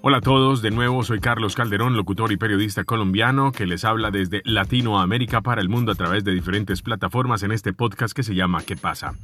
Hola a todos, de nuevo soy Carlos Calderón, locutor y periodista colombiano que les habla desde Latinoamérica para el mundo a través de diferentes plataformas en este podcast que se llama ¿Qué pasa?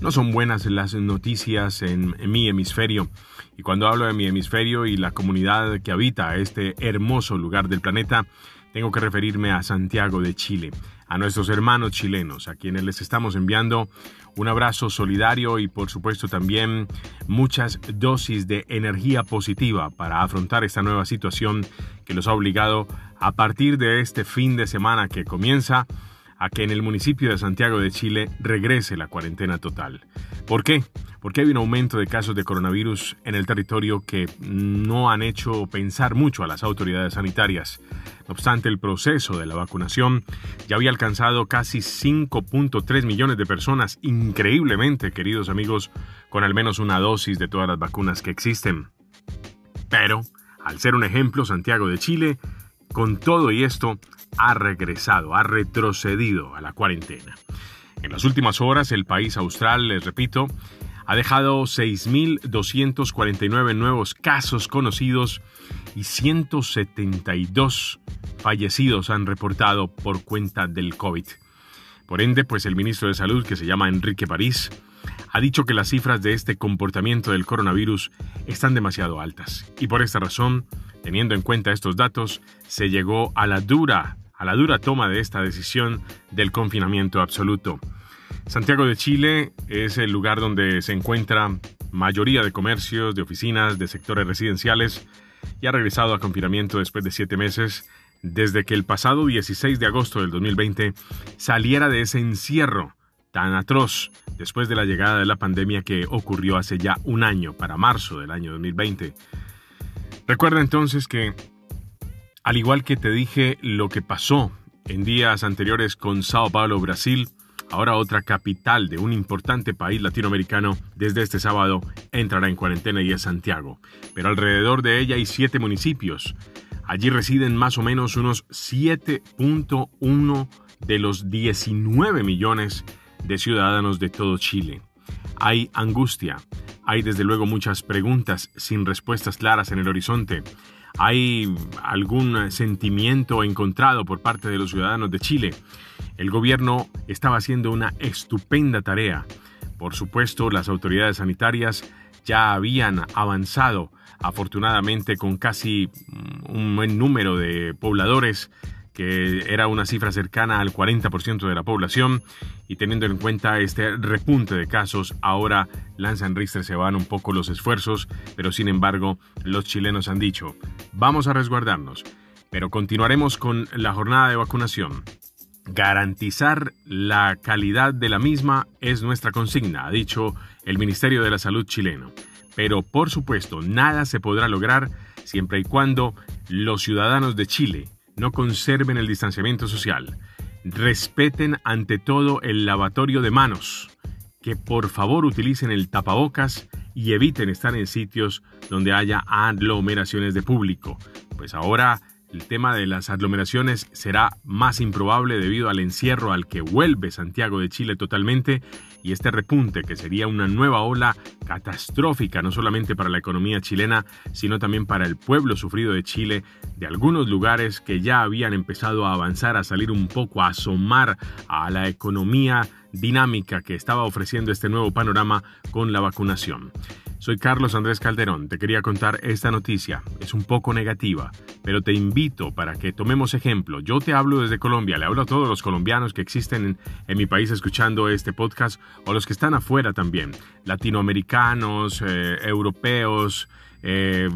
No son buenas las noticias en, mi hemisferio y cuando hablo de mi hemisferio y la comunidad que habita este hermoso lugar del planeta, tengo que referirme a Santiago de Chile, a nuestros hermanos chilenos, a quienes les estamos enviando un abrazo solidario y por supuesto también muchas dosis de energía positiva para afrontar esta nueva situación que los ha obligado a partir de este fin de semana que comienza a que en el municipio de Santiago de Chile regrese la cuarentena total. ¿Por qué? Porque hay un aumento de casos de coronavirus en el territorio que no han hecho pensar mucho a las autoridades sanitarias. No obstante, el proceso de la vacunación ya había alcanzado casi 5.3 millones de personas, increíblemente, queridos amigos, con al menos una dosis de todas las vacunas que existen. Pero, al ser un ejemplo, Santiago de Chile, con todo y esto, ha regresado, ha retrocedido a la cuarentena. En las últimas horas, el país austral, les repito, ha dejado 6.249 nuevos casos conocidos y 172 fallecidos han reportado por cuenta del COVID. Por ende, pues el ministro de Salud, que se llama Enrique París, ha dicho que las cifras de este comportamiento del coronavirus están demasiado altas y por esta razón, teniendo en cuenta estos datos, se llegó a la dura a la dura toma de esta decisión del confinamiento absoluto. Santiago de Chile es el lugar donde se encuentra mayoría de comercios, de oficinas, de sectores residenciales y ha regresado a confinamiento después de siete meses desde que el pasado 16 de agosto del 2020 saliera de ese encierro tan atroz después de la llegada de la pandemia que ocurrió hace ya un año, para marzo del año 2020. Recuerda entonces que al igual que te dije lo que pasó en días anteriores con Sao Paulo, Brasil, ahora otra capital de un importante país latinoamericano desde este sábado entrará en cuarentena y es Santiago. Pero alrededor de ella hay siete municipios. Allí residen más o menos unos 7.1 de los 19 millones de ciudadanos de todo Chile. Hay angustia, hay desde luego muchas preguntas sin respuestas claras en el horizonte. ¿Hay algún sentimiento encontrado por parte de los ciudadanos de Chile? El gobierno estaba haciendo una estupenda tarea. Por supuesto, las autoridades sanitarias ya habían avanzado, afortunadamente, con casi un buen número de pobladores que era una cifra cercana al 40% de la población y teniendo en cuenta este repunte de casos, ahora lanzan Richter se van un poco los esfuerzos, pero sin embargo los chilenos han dicho, vamos a resguardarnos, pero continuaremos con la jornada de vacunación. Garantizar la calidad de la misma es nuestra consigna, ha dicho el Ministerio de la Salud chileno. Pero por supuesto, nada se podrá lograr siempre y cuando los ciudadanos de Chile no conserven el distanciamiento social, respeten ante todo el lavatorio de manos, que por favor utilicen el tapabocas y eviten estar en sitios donde haya aglomeraciones de público. Pues ahora el tema de las aglomeraciones será más improbable debido al encierro al que vuelve Santiago de Chile totalmente y este repunte que sería una nueva ola catastrófica no solamente para la economía chilena, sino también para el pueblo sufrido de Chile, de algunos lugares que ya habían empezado a avanzar, a salir un poco, a asomar a la economía dinámica que estaba ofreciendo este nuevo panorama con la vacunación. Soy Carlos Andrés Calderón, te quería contar esta noticia. Es un poco negativa, pero te invito para que tomemos ejemplo. Yo te hablo desde Colombia, le hablo a todos los colombianos que existen en, mi país escuchando este podcast o los que están afuera también, latinoamericanos, eh, europeos, eh,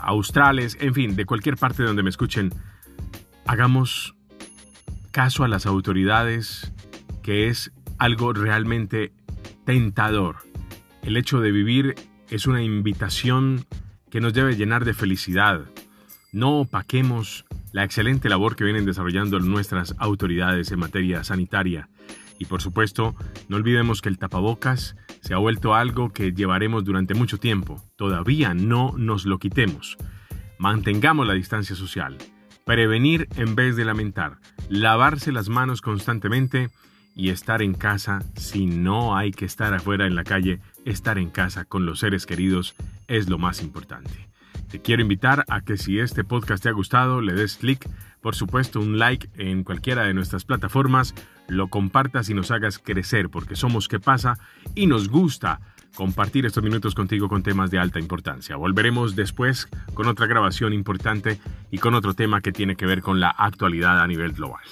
australes, en fin, de cualquier parte donde me escuchen. Hagamos caso a las autoridades, que es algo realmente tentador. El hecho de vivir es una invitación que nos debe llenar de felicidad. No opaquemos la excelente labor que vienen desarrollando nuestras autoridades en materia sanitaria. Y por supuesto, no olvidemos que el tapabocas se ha vuelto algo que llevaremos durante mucho tiempo. Todavía no nos lo quitemos. Mantengamos la distancia social. Prevenir en vez de lamentar. Lavarse las manos constantemente y estar en casa si no hay que estar afuera en la calle, estar en casa con los seres queridos es lo más importante. Te quiero invitar a que si este podcast te ha gustado, le des clic, por supuesto un like en cualquiera de nuestras plataformas, lo compartas y nos hagas crecer, porque somos qué pasa y nos gusta compartir estos minutos contigo con temas de alta importancia. Volveremos después con otra grabación importante y con otro tema que tiene que ver con la actualidad a nivel global.